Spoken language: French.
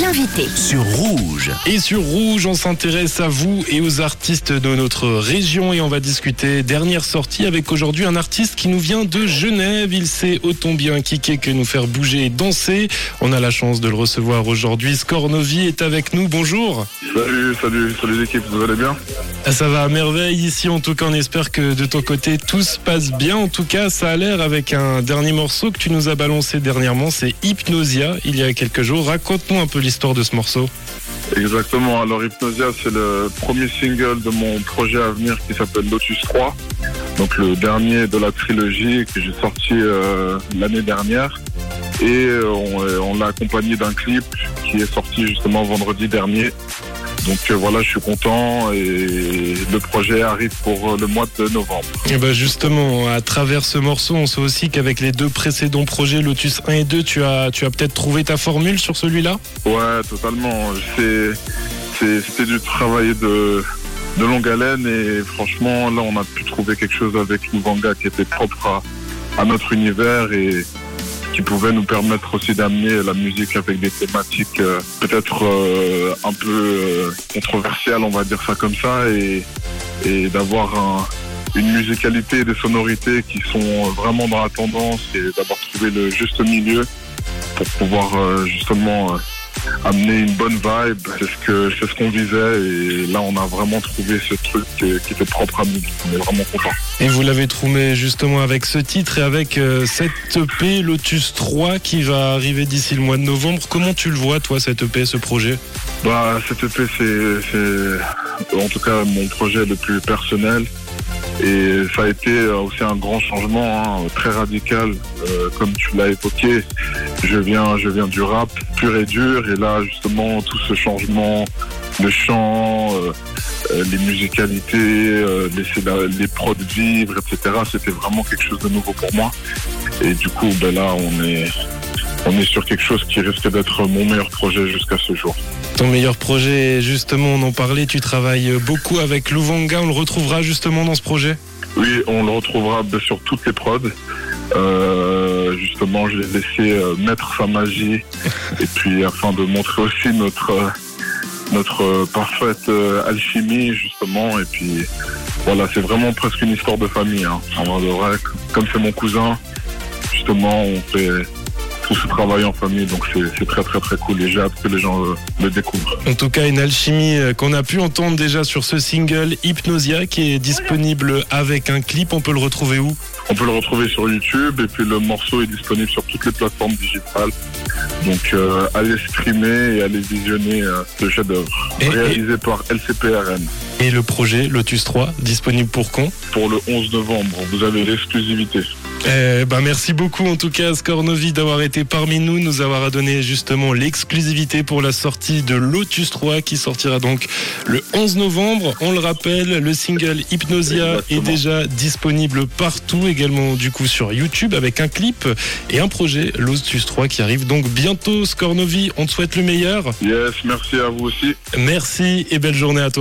l'invité. sur Rouge. Et sur Rouge, on s'intéresse à vous et aux artistes de notre région et on va discuter dernière sortie avec aujourd'hui un artiste qui nous vient de Genève. Il sait autant bien kicker que nous faire bouger et danser. On a la chance de le recevoir aujourd'hui. Scornovi est avec nous. Bonjour. Salut, salut, salut l'équipe, vous allez bien? Ah, Ça va à merveille ici. En tout cas, on espère que de ton côté tout se passe bien. En tout cas, ça a l'air avec un dernier morceau que tu nous as balancé dernièrement. C'est Hypnosia il y a quelques jours. Raconte-nous un peu l'histoire de ce morceau. Exactement, alors Hypnosia c'est le premier single de mon projet à venir qui s'appelle Lotus 3, donc le dernier de la trilogie que j'ai sorti euh, l'année dernière. Et euh, euh, on l'a accompagné d'un clip qui est sorti justement vendredi dernier. Donc euh, voilà, je suis content et le projet arrive pour euh, le mois de novembre. Et ben justement, à travers ce morceau, on sait aussi qu'avec les deux précédents projets, Lotus 1 et 2, tu as, tu as peut-être trouvé ta formule sur celui-là? Ouais, totalement. C'est, c'est- c'était du travail de, de longue haleine et franchement, là, on a pu trouver quelque chose avec Louvanga qui était propre à, à notre univers et qui pouvait nous permettre aussi d'amener la musique avec des thématiques euh, peut-être euh, un peu euh, controversiales, on va dire ça comme ça, et, et d'avoir un- une musicalité et des sonorités qui sont vraiment dans la tendance et d'avoir trouvé le juste milieu pour pouvoir euh, justement euh, amener une bonne vibe. C'est ce que c'est ce qu'on visait et là on a vraiment trouvé ce truc qui, qui était propre à nous. On est vraiment content. Et vous l'avez trouvé justement avec ce titre et avec euh, cette EP Lotus 3 qui va arriver d'ici le mois de novembre. Comment tu le vois, toi, cette EP, ce projet? Bah cette EP c'est c'est en tout cas mon projet le plus personnel et ça a été aussi un grand changement hein, très radical euh, comme tu l'as évoqué. Je viens je viens du rap pur et dur et là justement tout ce changement le chant, euh, euh, les musicalités, euh, laisser la- les prods vivre, etc. C'était vraiment quelque chose de nouveau pour moi. Et du coup, ben là, on est, on est sur quelque chose qui risque d'être mon meilleur projet jusqu'à ce jour. Ton meilleur projet, justement, on en parlait, tu travailles beaucoup avec Louvanga. On le retrouvera justement dans ce projet? Oui, on le retrouvera sur toutes les prods. Euh, justement, je l'ai laissé euh, mettre sa magie et puis afin de montrer aussi notre notre euh, parfaite alchimie justement et puis voilà, c'est vraiment presque une histoire de famille. Hein. En vrai, comme c'est mon cousin, justement, on fait tout ce travail en famille, donc c'est très très très cool et j'ai hâte que les gens euh, le découvrent. En tout cas, une alchimie euh, qu'on a pu entendre déjà sur ce single Hypnosia qui est disponible avec un clip. On peut le retrouver où? On peut le retrouver sur YouTube et puis le morceau est disponible sur toutes les plateformes digitales. Donc euh, allez streamer et allez visionner euh, ce chef-d'œuvre Et- réalisé par LCPRN. Et le projet Lotus 3, disponible pour quand? Pour le 11 novembre, vous avez l'exclusivité. Eh ben, merci beaucoup en tout cas Scornovi d'avoir été parmi nous, nous avoir donné justement l'exclusivité pour la sortie de Lotus 3 qui sortira donc le 11 novembre. On le rappelle, le single Hypnosia Exactement. est déjà disponible partout, également du coup sur YouTube avec un clip et un projet Lotus 3 qui arrive donc bientôt. Scornovi, on te souhaite le meilleur. Yes, merci à vous aussi. Merci et belle journée à toi.